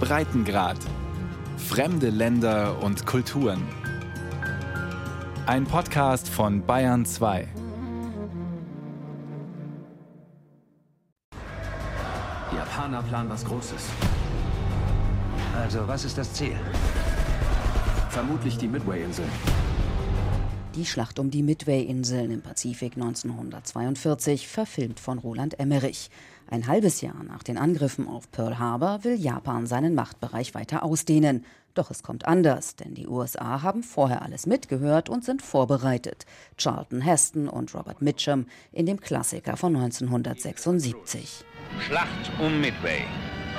Breitengrad. Fremde Länder und Kulturen. Ein Podcast von Bayern 2. Die Japaner planen was Großes. Also, was ist das Ziel? Vermutlich die Midway-Inseln. Die Schlacht um die Midway-Inseln im Pazifik 1942, verfilmt von Roland Emmerich. Ein halbes Jahr nach den Angriffen auf Pearl Harbor will Japan seinen Machtbereich weiter ausdehnen. Doch es kommt anders, denn die USA haben vorher alles mitgehört und sind vorbereitet. Charlton Heston und Robert Mitchum in dem Klassiker von 1976. Schlacht um Midway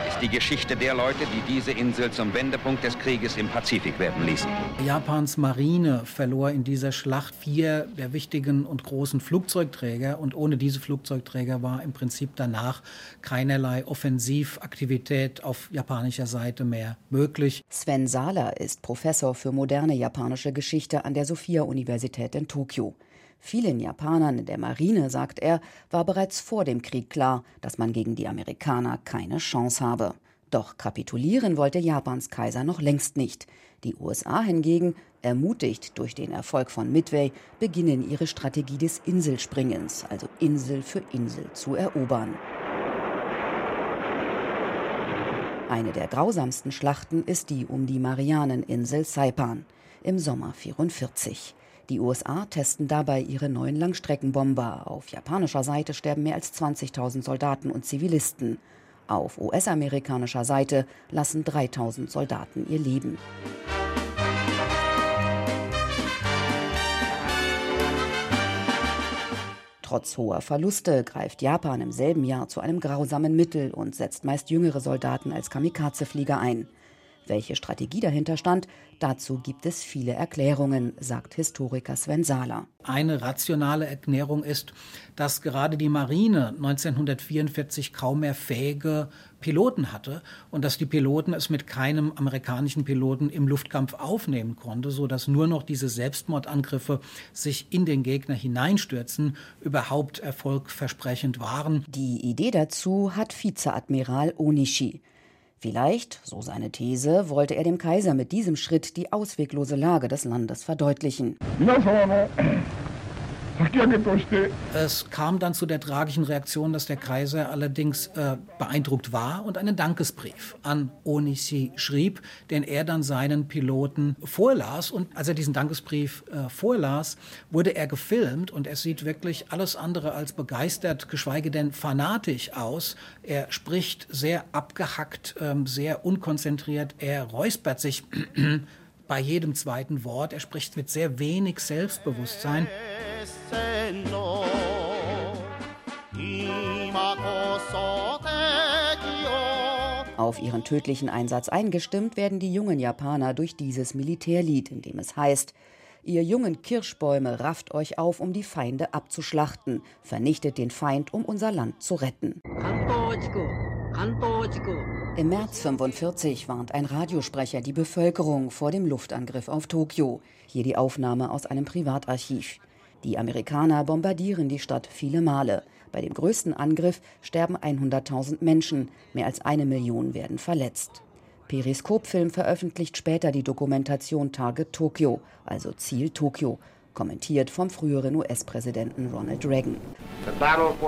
ist die Geschichte der Leute, die diese Insel zum Wendepunkt des Krieges im Pazifik werden ließen. Japans Marine verlor in dieser Schlacht vier der wichtigen und großen Flugzeugträger und ohne diese Flugzeugträger war im Prinzip danach keinerlei Offensivaktivität auf japanischer Seite mehr möglich. Sven Sahler ist Professor für moderne japanische Geschichte an der Sophia-Universität in Tokio. Vielen Japanern in der Marine, sagt er, war bereits vor dem Krieg klar, dass man gegen die Amerikaner keine Chance habe. Doch kapitulieren wollte Japans Kaiser noch längst nicht. Die USA hingegen, ermutigt durch den Erfolg von Midway, beginnen ihre Strategie des Inselspringens, also Insel für Insel, zu erobern. Eine der grausamsten Schlachten ist die um die Marianeninsel Saipan im Sommer 44. Die USA testen dabei ihre neuen Langstreckenbomber. Auf japanischer Seite sterben mehr als 20.000 Soldaten und Zivilisten. Auf US-amerikanischer Seite lassen 3.000 Soldaten ihr Leben. Trotz hoher Verluste greift Japan im selben Jahr zu einem grausamen Mittel und setzt meist jüngere Soldaten als Kamikaze-Flieger ein. Welche Strategie dahinter stand, dazu gibt es viele Erklärungen, sagt Historiker Sven Sahler. Eine rationale Erklärung ist, dass gerade die Marine 1944 kaum mehr fähige Piloten hatte und dass die Piloten es mit keinem amerikanischen Piloten im Luftkampf aufnehmen konnte, so dass nur noch diese Selbstmordangriffe sich in den Gegner hineinstürzen, überhaupt erfolgversprechend waren. Die Idee dazu hat Vizeadmiral Onishi. Vielleicht, so seine These, wollte er dem Kaiser mit diesem Schritt die ausweglose Lage des Landes verdeutlichen. Es kam dann zu der tragischen Reaktion, dass der Kaiser allerdings äh, beeindruckt war und einen Dankesbrief an Onishi schrieb, den er dann seinen Piloten vorlas. Und als er diesen Dankesbrief äh, vorlas, wurde er gefilmt und er sieht wirklich alles andere als begeistert, geschweige denn fanatisch aus. Er spricht sehr abgehackt, äh, sehr unkonzentriert, er räuspert sich bei jedem zweiten Wort, er spricht mit sehr wenig Selbstbewusstsein. Auf ihren tödlichen Einsatz eingestimmt werden die jungen Japaner durch dieses Militärlied, in dem es heißt, Ihr jungen Kirschbäume rafft euch auf, um die Feinde abzuschlachten, vernichtet den Feind, um unser Land zu retten. Im März 45 warnt ein Radiosprecher die Bevölkerung vor dem Luftangriff auf Tokio. Hier die Aufnahme aus einem Privatarchiv. Die Amerikaner bombardieren die Stadt viele Male. Bei dem größten Angriff sterben 100.000 Menschen, mehr als eine Million werden verletzt. Periskopfilm veröffentlicht später die Dokumentation Target Tokyo, also Ziel Tokio, kommentiert vom früheren US-Präsidenten Ronald Reagan.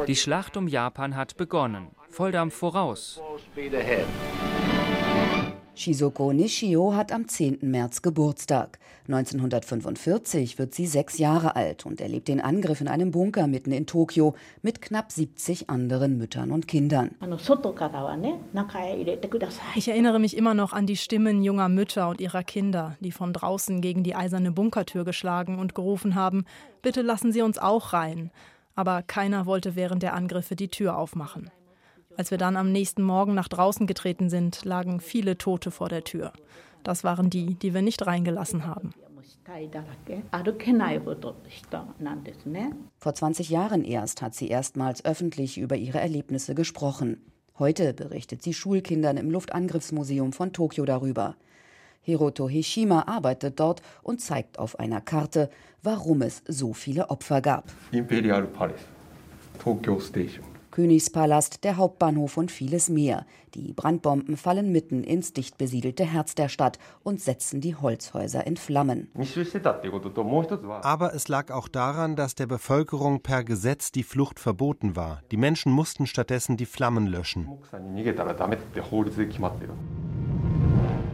Die Schlacht um Japan hat begonnen. Volldampf voraus. Shizoko Nishio hat am 10. März Geburtstag. 1945 wird sie sechs Jahre alt und erlebt den Angriff in einem Bunker mitten in Tokio mit knapp 70 anderen Müttern und Kindern. Ich erinnere mich immer noch an die Stimmen junger Mütter und ihrer Kinder, die von draußen gegen die eiserne Bunkertür geschlagen und gerufen haben, bitte lassen Sie uns auch rein. Aber keiner wollte während der Angriffe die Tür aufmachen. Als wir dann am nächsten Morgen nach draußen getreten sind, lagen viele Tote vor der Tür. Das waren die, die wir nicht reingelassen haben. Vor 20 Jahren erst hat sie erstmals öffentlich über ihre Erlebnisse gesprochen. Heute berichtet sie Schulkindern im Luftangriffsmuseum von Tokio darüber. Hiroto Hishima arbeitet dort und zeigt auf einer Karte, warum es so viele Opfer gab. Imperial Palace, Tokyo Station. Königspalast, der Hauptbahnhof und vieles mehr. Die Brandbomben fallen mitten ins dicht besiedelte Herz der Stadt und setzen die Holzhäuser in Flammen. Aber es lag auch daran, dass der Bevölkerung per Gesetz die Flucht verboten war. Die Menschen mussten stattdessen die Flammen löschen.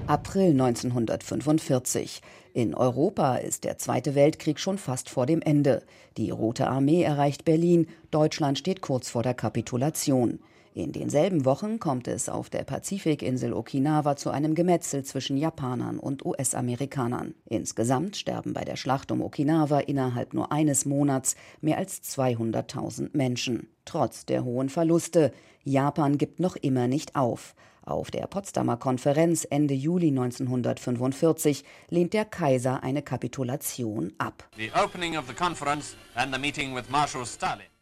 April 1945. In Europa ist der Zweite Weltkrieg schon fast vor dem Ende. Die Rote Armee erreicht Berlin, Deutschland steht kurz vor der Kapitulation. In denselben Wochen kommt es auf der Pazifikinsel Okinawa zu einem Gemetzel zwischen Japanern und US-Amerikanern. Insgesamt sterben bei der Schlacht um Okinawa innerhalb nur eines Monats mehr als 200.000 Menschen. Trotz der hohen Verluste. Japan gibt noch immer nicht auf. Auf der Potsdamer Konferenz Ende Juli 1945 lehnt der Kaiser eine Kapitulation ab.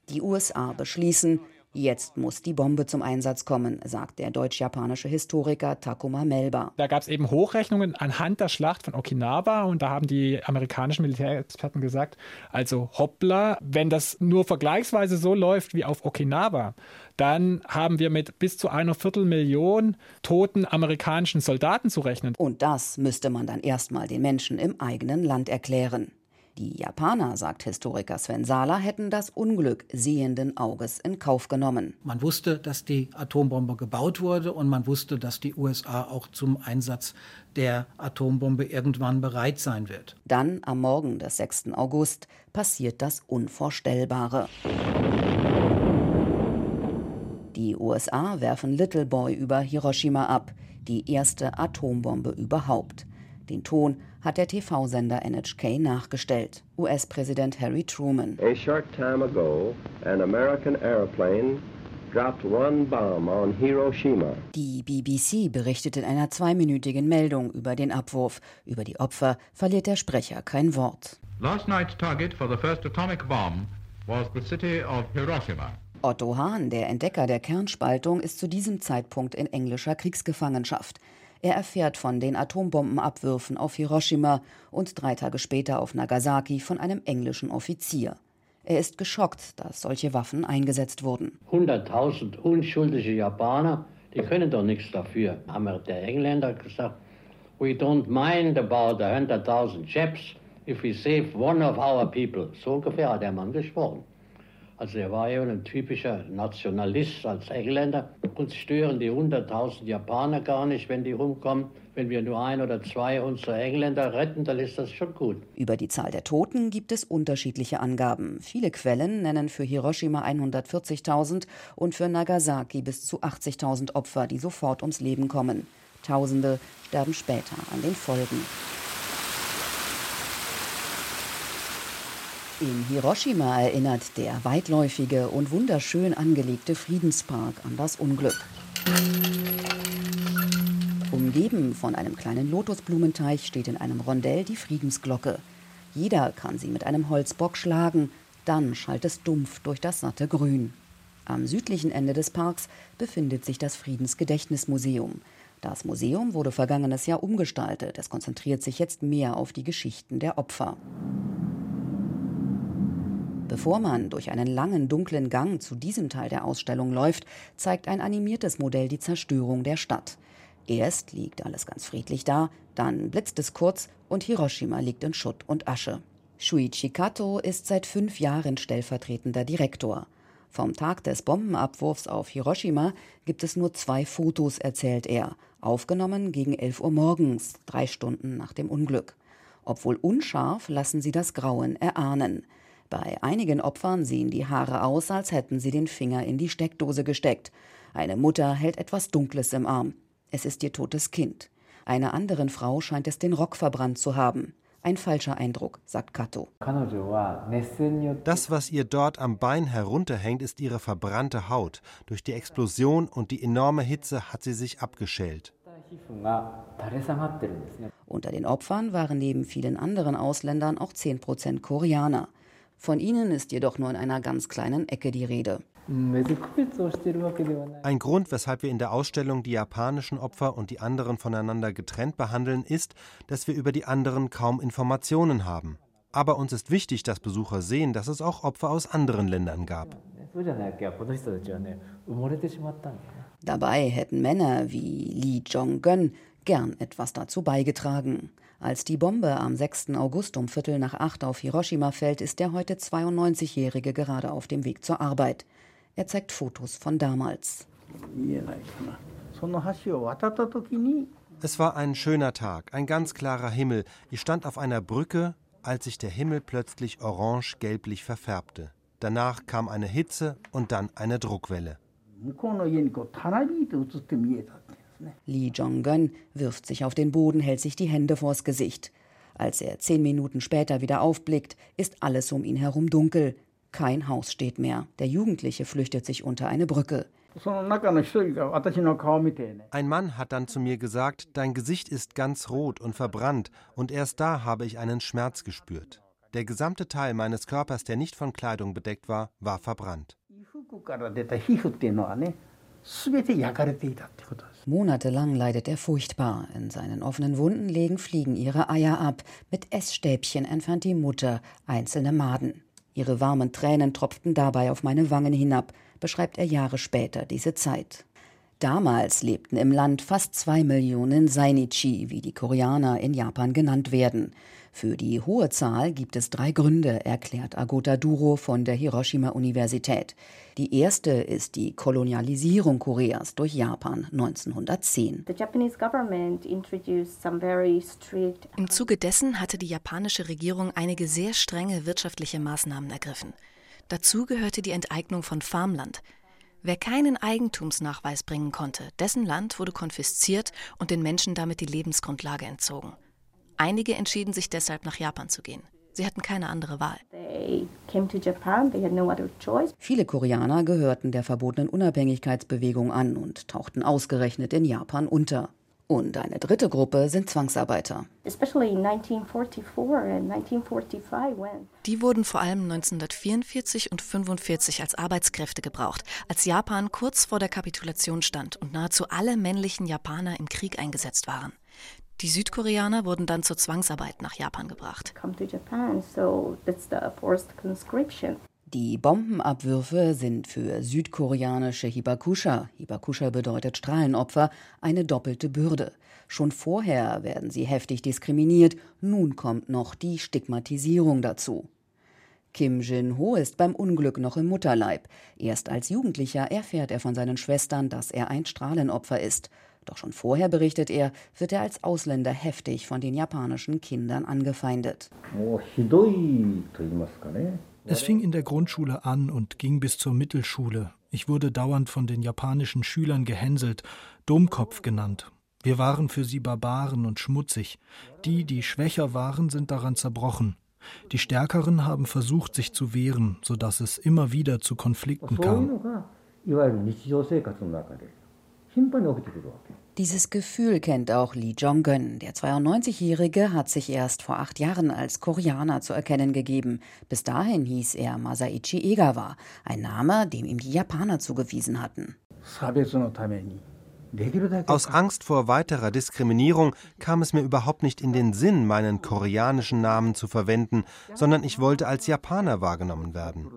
Die USA beschließen, Jetzt muss die Bombe zum Einsatz kommen, sagt der deutsch-japanische Historiker Takuma Melba. Da gab es eben Hochrechnungen anhand der Schlacht von Okinawa und da haben die amerikanischen Militärexperten gesagt, also hoppla, wenn das nur vergleichsweise so läuft wie auf Okinawa, dann haben wir mit bis zu einer Viertelmillion toten amerikanischen Soldaten zu rechnen. Und das müsste man dann erstmal den Menschen im eigenen Land erklären. Die Japaner, sagt Historiker Sven Sala, hätten das Unglück sehenden Auges in Kauf genommen. Man wusste, dass die Atombombe gebaut wurde und man wusste, dass die USA auch zum Einsatz der Atombombe irgendwann bereit sein wird. Dann am Morgen des 6. August passiert das Unvorstellbare. Die USA werfen Little Boy über Hiroshima ab, die erste Atombombe überhaupt. Den Ton hat der TV-Sender NHK nachgestellt. US-Präsident Harry Truman. A short time ago, an American airplane dropped one bomb on Hiroshima. Die BBC berichtet in einer zweiminütigen Meldung über den Abwurf. Über die Opfer verliert der Sprecher kein Wort. Last night's target for the first atomic bomb was the city of Hiroshima. Otto Hahn, der Entdecker der Kernspaltung, ist zu diesem Zeitpunkt in englischer Kriegsgefangenschaft. Er erfährt von den Atombombenabwürfen auf Hiroshima und drei Tage später auf Nagasaki von einem englischen Offizier. Er ist geschockt, dass solche Waffen eingesetzt wurden. 100.000 unschuldige Japaner, die können doch nichts dafür. Haben der Engländer gesagt, we don't mind about 100.000 Japs if we save one of our people. So ungefähr hat der Mann gesprochen. Also er war eben ein typischer Nationalist als Engländer. Uns stören die 100.000 Japaner gar nicht, wenn die rumkommen. Wenn wir nur ein oder zwei unserer Engländer retten, dann ist das schon gut. Über die Zahl der Toten gibt es unterschiedliche Angaben. Viele Quellen nennen für Hiroshima 140.000 und für Nagasaki bis zu 80.000 Opfer, die sofort ums Leben kommen. Tausende sterben später an den Folgen. In Hiroshima erinnert der weitläufige und wunderschön angelegte Friedenspark an das Unglück. Umgeben von einem kleinen Lotusblumenteich steht in einem Rondell die Friedensglocke. Jeder kann sie mit einem Holzbock schlagen, dann schallt es dumpf durch das satte Grün. Am südlichen Ende des Parks befindet sich das Friedensgedächtnismuseum. Das Museum wurde vergangenes Jahr umgestaltet. Es konzentriert sich jetzt mehr auf die Geschichten der Opfer. Bevor man durch einen langen, dunklen Gang zu diesem Teil der Ausstellung läuft, zeigt ein animiertes Modell die Zerstörung der Stadt. Erst liegt alles ganz friedlich da, dann blitzt es kurz und Hiroshima liegt in Schutt und Asche. Shuichi Kato ist seit fünf Jahren stellvertretender Direktor. Vom Tag des Bombenabwurfs auf Hiroshima gibt es nur zwei Fotos, erzählt er, aufgenommen gegen 11 Uhr morgens, drei Stunden nach dem Unglück. Obwohl unscharf, lassen sie das Grauen erahnen. Bei einigen Opfern sehen die Haare aus, als hätten sie den Finger in die Steckdose gesteckt. Eine Mutter hält etwas Dunkles im Arm. Es ist ihr totes Kind. Einer anderen Frau scheint es den Rock verbrannt zu haben. Ein falscher Eindruck, sagt Kato. Das, was ihr dort am Bein herunterhängt, ist ihre verbrannte Haut. Durch die Explosion und die enorme Hitze hat sie sich abgeschält. Unter den Opfern waren neben vielen anderen Ausländern auch 10 Prozent Koreaner. Von ihnen ist jedoch nur in einer ganz kleinen Ecke die Rede. Ein Grund, weshalb wir in der Ausstellung die japanischen Opfer und die anderen voneinander getrennt behandeln, ist, dass wir über die anderen kaum Informationen haben. Aber uns ist wichtig, dass Besucher sehen, dass es auch Opfer aus anderen Ländern gab. Dabei hätten Männer wie Lee Jong-gun gern etwas dazu beigetragen. Als die Bombe am 6. August um Viertel nach acht auf Hiroshima fällt, ist der heute 92-Jährige gerade auf dem Weg zur Arbeit. Er zeigt Fotos von damals. Es war ein schöner Tag, ein ganz klarer Himmel. Ich stand auf einer Brücke, als sich der Himmel plötzlich orange-gelblich verfärbte. Danach kam eine Hitze und dann eine Druckwelle. Lee Jong-gun wirft sich auf den Boden, hält sich die Hände vors Gesicht. Als er zehn Minuten später wieder aufblickt, ist alles um ihn herum dunkel. Kein Haus steht mehr. Der Jugendliche flüchtet sich unter eine Brücke. Ein Mann hat dann zu mir gesagt, dein Gesicht ist ganz rot und verbrannt, und erst da habe ich einen Schmerz gespürt. Der gesamte Teil meines Körpers, der nicht von Kleidung bedeckt war, war verbrannt. Monatelang leidet er furchtbar. In seinen offenen Wunden legen Fliegen ihre Eier ab. Mit Essstäbchen entfernt die Mutter einzelne Maden. Ihre warmen Tränen tropften dabei auf meine Wangen hinab, beschreibt er Jahre später diese Zeit. Damals lebten im Land fast zwei Millionen Sainichi, wie die Koreaner in Japan genannt werden. Für die hohe Zahl gibt es drei Gründe, erklärt Agota Duro von der Hiroshima-Universität. Die erste ist die Kolonialisierung Koreas durch Japan 1910. Im Zuge dessen hatte die japanische Regierung einige sehr strenge wirtschaftliche Maßnahmen ergriffen. Dazu gehörte die Enteignung von Farmland. Wer keinen Eigentumsnachweis bringen konnte, dessen Land wurde konfisziert und den Menschen damit die Lebensgrundlage entzogen. Einige entschieden sich deshalb nach Japan zu gehen. Sie hatten keine andere Wahl. Viele Koreaner gehörten der verbotenen Unabhängigkeitsbewegung an und tauchten ausgerechnet in Japan unter. Und eine dritte Gruppe sind Zwangsarbeiter. Die wurden vor allem 1944 und 1945 als Arbeitskräfte gebraucht, als Japan kurz vor der Kapitulation stand und nahezu alle männlichen Japaner im Krieg eingesetzt waren. Die Südkoreaner wurden dann zur Zwangsarbeit nach Japan gebracht. Die Bombenabwürfe sind für südkoreanische Hibakusha, Hibakusha bedeutet Strahlenopfer, eine doppelte Bürde. Schon vorher werden sie heftig diskriminiert, nun kommt noch die Stigmatisierung dazu. Kim Jin-ho ist beim Unglück noch im Mutterleib. Erst als Jugendlicher erfährt er von seinen Schwestern, dass er ein Strahlenopfer ist. Doch schon vorher, berichtet er, wird er als Ausländer heftig von den japanischen Kindern angefeindet. Es fing in der Grundschule an und ging bis zur Mittelschule. Ich wurde dauernd von den japanischen Schülern gehänselt, Dummkopf genannt. Wir waren für sie Barbaren und schmutzig. Die, die schwächer waren, sind daran zerbrochen. Die Stärkeren haben versucht, sich zu wehren, sodass es immer wieder zu Konflikten kam. Dieses Gefühl kennt auch Lee Jong-gun. Der 92-Jährige hat sich erst vor acht Jahren als Koreaner zu erkennen gegeben. Bis dahin hieß er Masaichi Egawa, ein Name, dem ihm die Japaner zugewiesen hatten. Aus Angst vor weiterer Diskriminierung kam es mir überhaupt nicht in den Sinn, meinen koreanischen Namen zu verwenden, sondern ich wollte als Japaner wahrgenommen werden.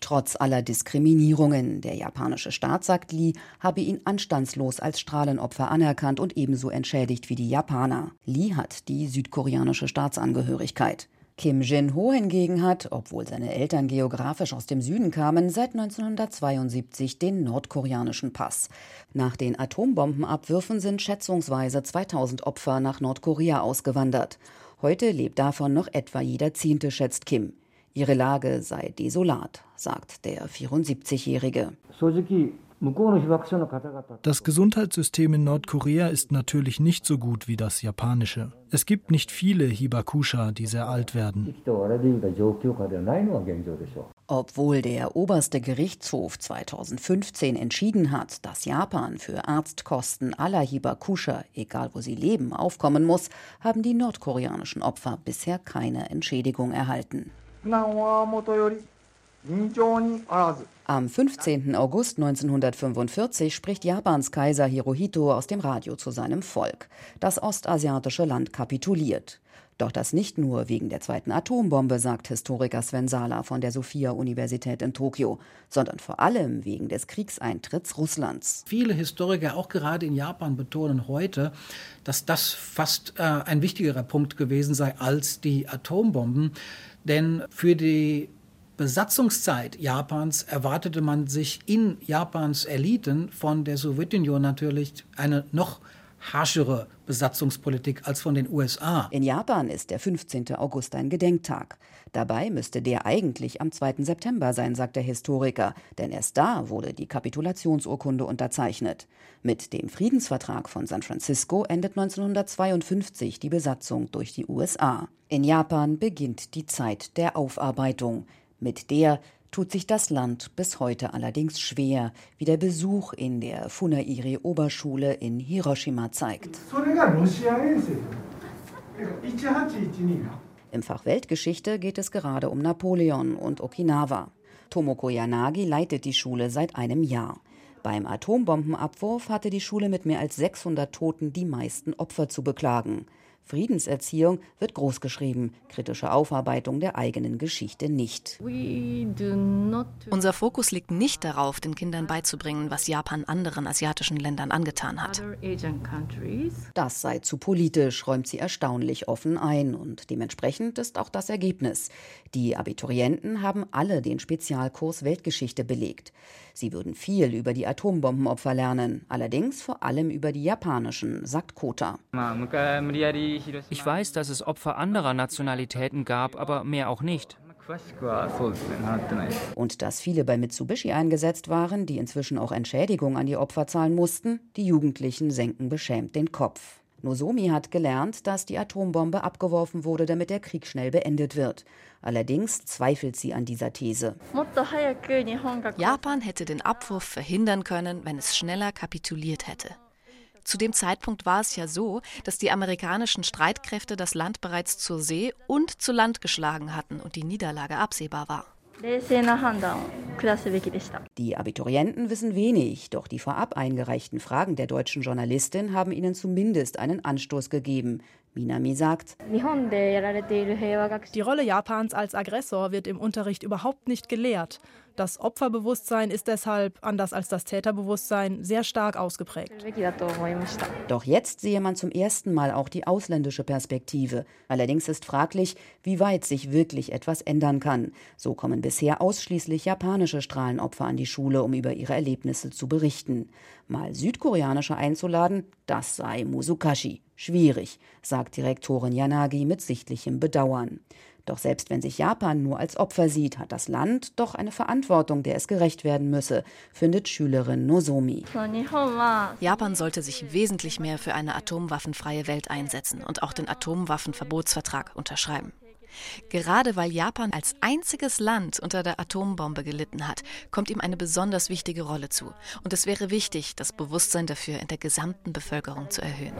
Trotz aller Diskriminierungen, der japanische Staat, sagt Lee, habe ihn anstandslos als Strahlenopfer anerkannt und ebenso entschädigt wie die Japaner. Lee hat die südkoreanische Staatsangehörigkeit. Kim Jin-ho hingegen hat, obwohl seine Eltern geografisch aus dem Süden kamen, seit 1972 den nordkoreanischen Pass. Nach den Atombombenabwürfen sind schätzungsweise 2000 Opfer nach Nordkorea ausgewandert. Heute lebt davon noch etwa jeder Zehnte, schätzt Kim. Ihre Lage sei desolat, sagt der 74-Jährige. Das Gesundheitssystem in Nordkorea ist natürlich nicht so gut wie das japanische. Es gibt nicht viele Hibakusha, die sehr alt werden. Obwohl der oberste Gerichtshof 2015 entschieden hat, dass Japan für Arztkosten aller Hibakusha, egal wo sie leben, aufkommen muss, haben die nordkoreanischen Opfer bisher keine Entschädigung erhalten. Am 15. August 1945 spricht Japans Kaiser Hirohito aus dem Radio zu seinem Volk. Das ostasiatische Land kapituliert. Doch das nicht nur wegen der zweiten Atombombe, sagt Historiker Sven Sala von der Sophia-Universität in Tokio, sondern vor allem wegen des Kriegseintritts Russlands. Viele Historiker, auch gerade in Japan, betonen heute, dass das fast äh, ein wichtigerer Punkt gewesen sei als die Atombomben. Denn für die Besatzungszeit Japans erwartete man sich in Japans Eliten von der Sowjetunion natürlich eine noch harschere Besatzungspolitik als von den USA. In Japan ist der 15. August ein Gedenktag. Dabei müsste der eigentlich am 2. September sein, sagt der Historiker, denn erst da wurde die Kapitulationsurkunde unterzeichnet. Mit dem Friedensvertrag von San Francisco endet 1952 die Besatzung durch die USA. In Japan beginnt die Zeit der Aufarbeitung. Mit der tut sich das Land bis heute allerdings schwer, wie der Besuch in der Funairi Oberschule in Hiroshima zeigt. Im Fach Weltgeschichte geht es gerade um Napoleon und Okinawa. Tomoko Yanagi leitet die Schule seit einem Jahr. Beim Atombombenabwurf hatte die Schule mit mehr als 600 Toten die meisten Opfer zu beklagen. Friedenserziehung wird großgeschrieben, kritische Aufarbeitung der eigenen Geschichte nicht. Unser Fokus liegt nicht darauf, den Kindern beizubringen, was Japan anderen asiatischen Ländern angetan hat. Das sei zu politisch, räumt sie erstaunlich offen ein und dementsprechend ist auch das Ergebnis. Die Abiturienten haben alle den Spezialkurs Weltgeschichte belegt. Sie würden viel über die Atombombenopfer lernen, allerdings vor allem über die japanischen, sagt Kota. Ich weiß, dass es Opfer anderer Nationalitäten gab, aber mehr auch nicht. Und dass viele bei Mitsubishi eingesetzt waren, die inzwischen auch Entschädigung an die Opfer zahlen mussten, die Jugendlichen senken beschämt den Kopf. Nozomi hat gelernt, dass die Atombombe abgeworfen wurde, damit der Krieg schnell beendet wird. Allerdings zweifelt sie an dieser These. Japan hätte den Abwurf verhindern können, wenn es schneller kapituliert hätte. Zu dem Zeitpunkt war es ja so, dass die amerikanischen Streitkräfte das Land bereits zur See und zu Land geschlagen hatten und die Niederlage absehbar war. Die Abiturienten wissen wenig, doch die vorab eingereichten Fragen der deutschen Journalistin haben ihnen zumindest einen Anstoß gegeben. Minami sagt, die Rolle Japans als Aggressor wird im Unterricht überhaupt nicht gelehrt. Das Opferbewusstsein ist deshalb, anders als das Täterbewusstsein, sehr stark ausgeprägt. Doch jetzt sehe man zum ersten Mal auch die ausländische Perspektive. Allerdings ist fraglich, wie weit sich wirklich etwas ändern kann. So kommen bisher ausschließlich japanische Strahlenopfer an die Schule, um über ihre Erlebnisse zu berichten. Mal südkoreanische einzuladen, das sei Musukashi. Schwierig, sagt Direktorin Yanagi mit sichtlichem Bedauern. Doch selbst wenn sich Japan nur als Opfer sieht, hat das Land doch eine Verantwortung, der es gerecht werden müsse, findet Schülerin Nozomi. Japan sollte sich wesentlich mehr für eine atomwaffenfreie Welt einsetzen und auch den Atomwaffenverbotsvertrag unterschreiben. Gerade weil Japan als einziges Land unter der Atombombe gelitten hat, kommt ihm eine besonders wichtige Rolle zu. Und es wäre wichtig, das Bewusstsein dafür in der gesamten Bevölkerung zu erhöhen.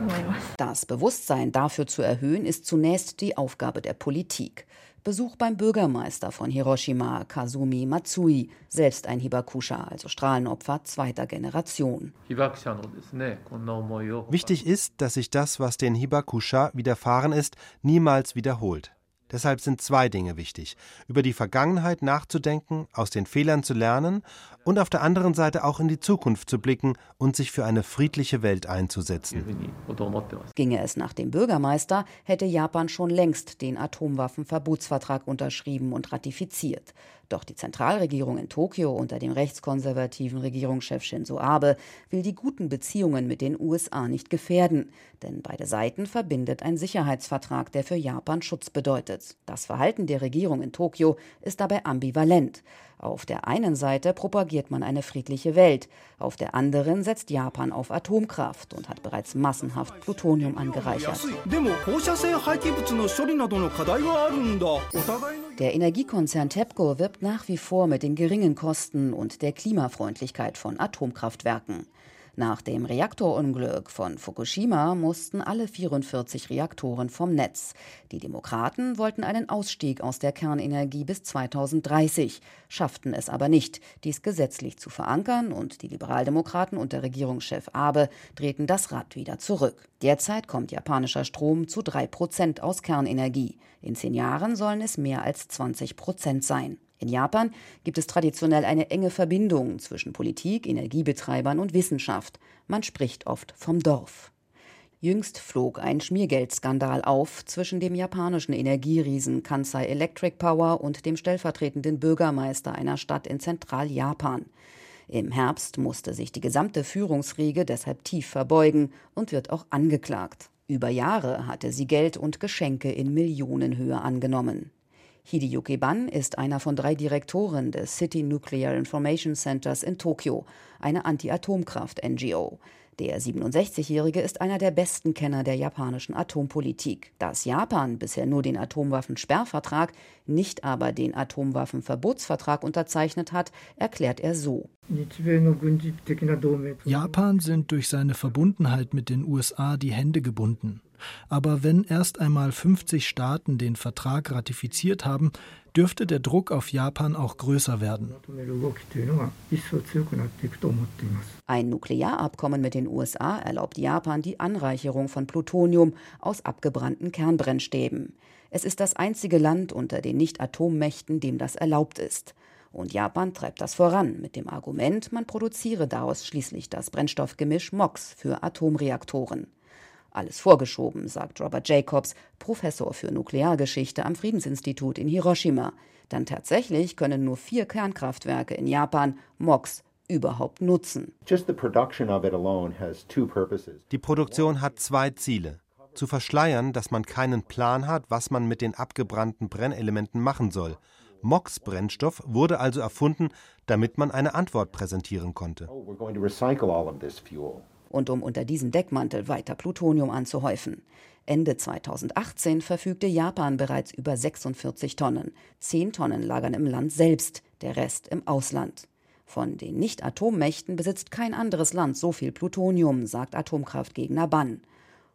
Das Bewusstsein dafür zu erhöhen, ist zunächst die Aufgabe der Politik. Besuch beim Bürgermeister von Hiroshima, Kazumi Matsui, selbst ein Hibakusha, also Strahlenopfer zweiter Generation. Wichtig ist, dass sich das, was den Hibakusha widerfahren ist, niemals wiederholt. Deshalb sind zwei Dinge wichtig. Über die Vergangenheit nachzudenken, aus den Fehlern zu lernen und auf der anderen Seite auch in die Zukunft zu blicken und sich für eine friedliche Welt einzusetzen. Ginge es nach dem Bürgermeister, hätte Japan schon längst den Atomwaffenverbotsvertrag unterschrieben und ratifiziert. Doch die Zentralregierung in Tokio unter dem rechtskonservativen Regierungschef Shinzo Abe will die guten Beziehungen mit den USA nicht gefährden, denn beide Seiten verbindet ein Sicherheitsvertrag, der für Japan Schutz bedeutet. Das Verhalten der Regierung in Tokio ist dabei ambivalent. Auf der einen Seite propagiert man eine friedliche Welt, auf der anderen setzt Japan auf Atomkraft und hat bereits massenhaft Plutonium angereichert. Der Energiekonzern TEPCO wirbt nach wie vor mit den geringen Kosten und der Klimafreundlichkeit von Atomkraftwerken. Nach dem Reaktorunglück von Fukushima mussten alle 44 Reaktoren vom Netz. Die Demokraten wollten einen Ausstieg aus der Kernenergie bis 2030, schafften es aber nicht, dies gesetzlich zu verankern und die Liberaldemokraten unter Regierungschef Abe drehten das Rad wieder zurück. Derzeit kommt japanischer Strom zu drei Prozent aus Kernenergie. In zehn Jahren sollen es mehr als 20 Prozent sein. In Japan gibt es traditionell eine enge Verbindung zwischen Politik, Energiebetreibern und Wissenschaft. Man spricht oft vom Dorf. Jüngst flog ein Schmiergeldskandal auf zwischen dem japanischen Energieriesen Kansai Electric Power und dem stellvertretenden Bürgermeister einer Stadt in Zentraljapan. Im Herbst musste sich die gesamte Führungsriege deshalb tief verbeugen und wird auch angeklagt. Über Jahre hatte sie Geld und Geschenke in Millionenhöhe angenommen. Hideyuki Ban ist einer von drei Direktoren des City Nuclear Information Centers in Tokio, eine Anti-Atomkraft-NGO. Der 67-Jährige ist einer der besten Kenner der japanischen Atompolitik. Dass Japan bisher nur den Atomwaffensperrvertrag, nicht aber den Atomwaffenverbotsvertrag unterzeichnet hat, erklärt er so. Japan sind durch seine Verbundenheit mit den USA die Hände gebunden. Aber wenn erst einmal 50 Staaten den Vertrag ratifiziert haben, dürfte der Druck auf Japan auch größer werden. Ein Nuklearabkommen mit den USA erlaubt Japan die Anreicherung von Plutonium aus abgebrannten Kernbrennstäben. Es ist das einzige Land unter den Nicht-Atommächten, dem das erlaubt ist. Und Japan treibt das voran mit dem Argument, man produziere daraus schließlich das Brennstoffgemisch MOX für Atomreaktoren. Alles vorgeschoben, sagt Robert Jacobs, Professor für Nukleargeschichte am Friedensinstitut in Hiroshima. Denn tatsächlich können nur vier Kernkraftwerke in Japan MOX überhaupt nutzen. Die Produktion hat zwei Ziele. Zu verschleiern, dass man keinen Plan hat, was man mit den abgebrannten Brennelementen machen soll. MOX-Brennstoff wurde also erfunden, damit man eine Antwort präsentieren konnte. Und um unter diesem Deckmantel weiter Plutonium anzuhäufen. Ende 2018 verfügte Japan bereits über 46 Tonnen. Zehn Tonnen lagern im Land selbst, der Rest im Ausland. Von den Nicht-Atommächten besitzt kein anderes Land so viel Plutonium, sagt Atomkraftgegner Ban.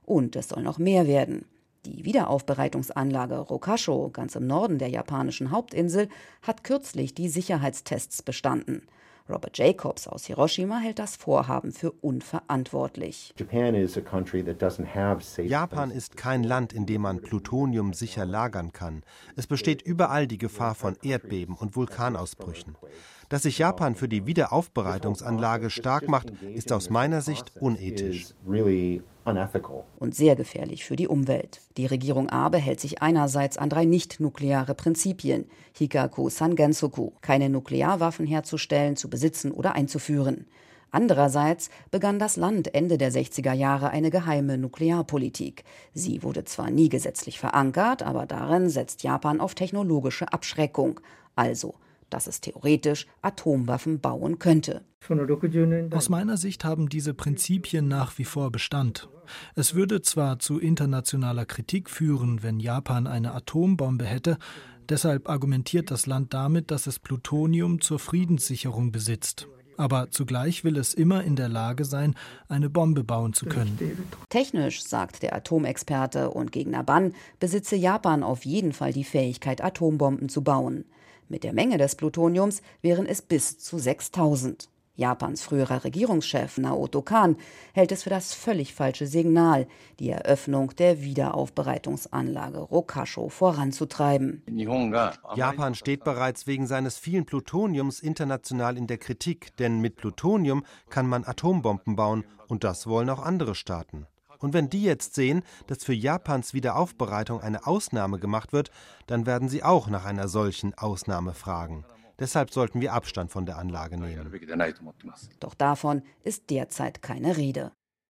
Und es soll noch mehr werden. Die Wiederaufbereitungsanlage Rokasho, ganz im Norden der japanischen Hauptinsel, hat kürzlich die Sicherheitstests bestanden. Robert Jacobs aus Hiroshima hält das Vorhaben für unverantwortlich. Japan ist kein Land, in dem man Plutonium sicher lagern kann. Es besteht überall die Gefahr von Erdbeben und Vulkanausbrüchen. Dass sich Japan für die Wiederaufbereitungsanlage stark macht, ist aus meiner Sicht unethisch. Und sehr gefährlich für die Umwelt. Die Regierung Abe hält sich einerseits an drei nicht-nukleare Prinzipien, Hikaku Sangensoku, keine Nuklearwaffen herzustellen, zu besitzen oder einzuführen. Andererseits begann das Land Ende der 60er Jahre eine geheime Nuklearpolitik. Sie wurde zwar nie gesetzlich verankert, aber darin setzt Japan auf technologische Abschreckung, also dass es theoretisch Atomwaffen bauen könnte. Aus meiner Sicht haben diese Prinzipien nach wie vor Bestand. Es würde zwar zu internationaler Kritik führen, wenn Japan eine Atombombe hätte, deshalb argumentiert das Land damit, dass es Plutonium zur Friedenssicherung besitzt. Aber zugleich will es immer in der Lage sein, eine Bombe bauen zu können. Technisch, sagt der Atomexperte und Gegner Ban, besitze Japan auf jeden Fall die Fähigkeit, Atombomben zu bauen. Mit der Menge des Plutoniums wären es bis zu 6000. Japans früherer Regierungschef Naoto Kan hält es für das völlig falsche Signal, die Eröffnung der Wiederaufbereitungsanlage Rokasho voranzutreiben. Japan steht bereits wegen seines vielen Plutoniums international in der Kritik, denn mit Plutonium kann man Atombomben bauen und das wollen auch andere Staaten. Und wenn die jetzt sehen, dass für Japans Wiederaufbereitung eine Ausnahme gemacht wird, dann werden sie auch nach einer solchen Ausnahme fragen. Deshalb sollten wir Abstand von der Anlage nehmen. Doch davon ist derzeit keine Rede.